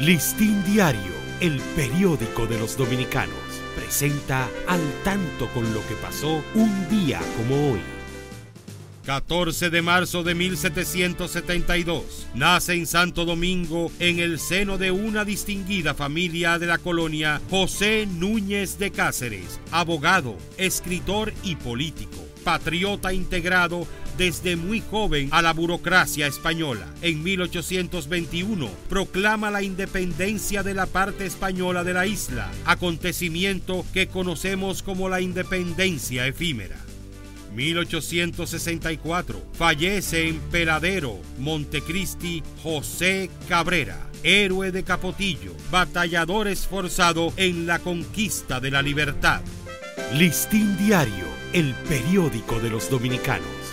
Listín Diario, el periódico de los dominicanos, presenta al tanto con lo que pasó un día como hoy. 14 de marzo de 1772. Nace en Santo Domingo, en el seno de una distinguida familia de la colonia, José Núñez de Cáceres, abogado, escritor y político, patriota integrado desde muy joven a la burocracia española. En 1821 proclama la independencia de la parte española de la isla, acontecimiento que conocemos como la independencia efímera. 1864 fallece en Peladero, Montecristi, José Cabrera, héroe de Capotillo, batallador esforzado en la conquista de la libertad. Listín Diario, el periódico de los dominicanos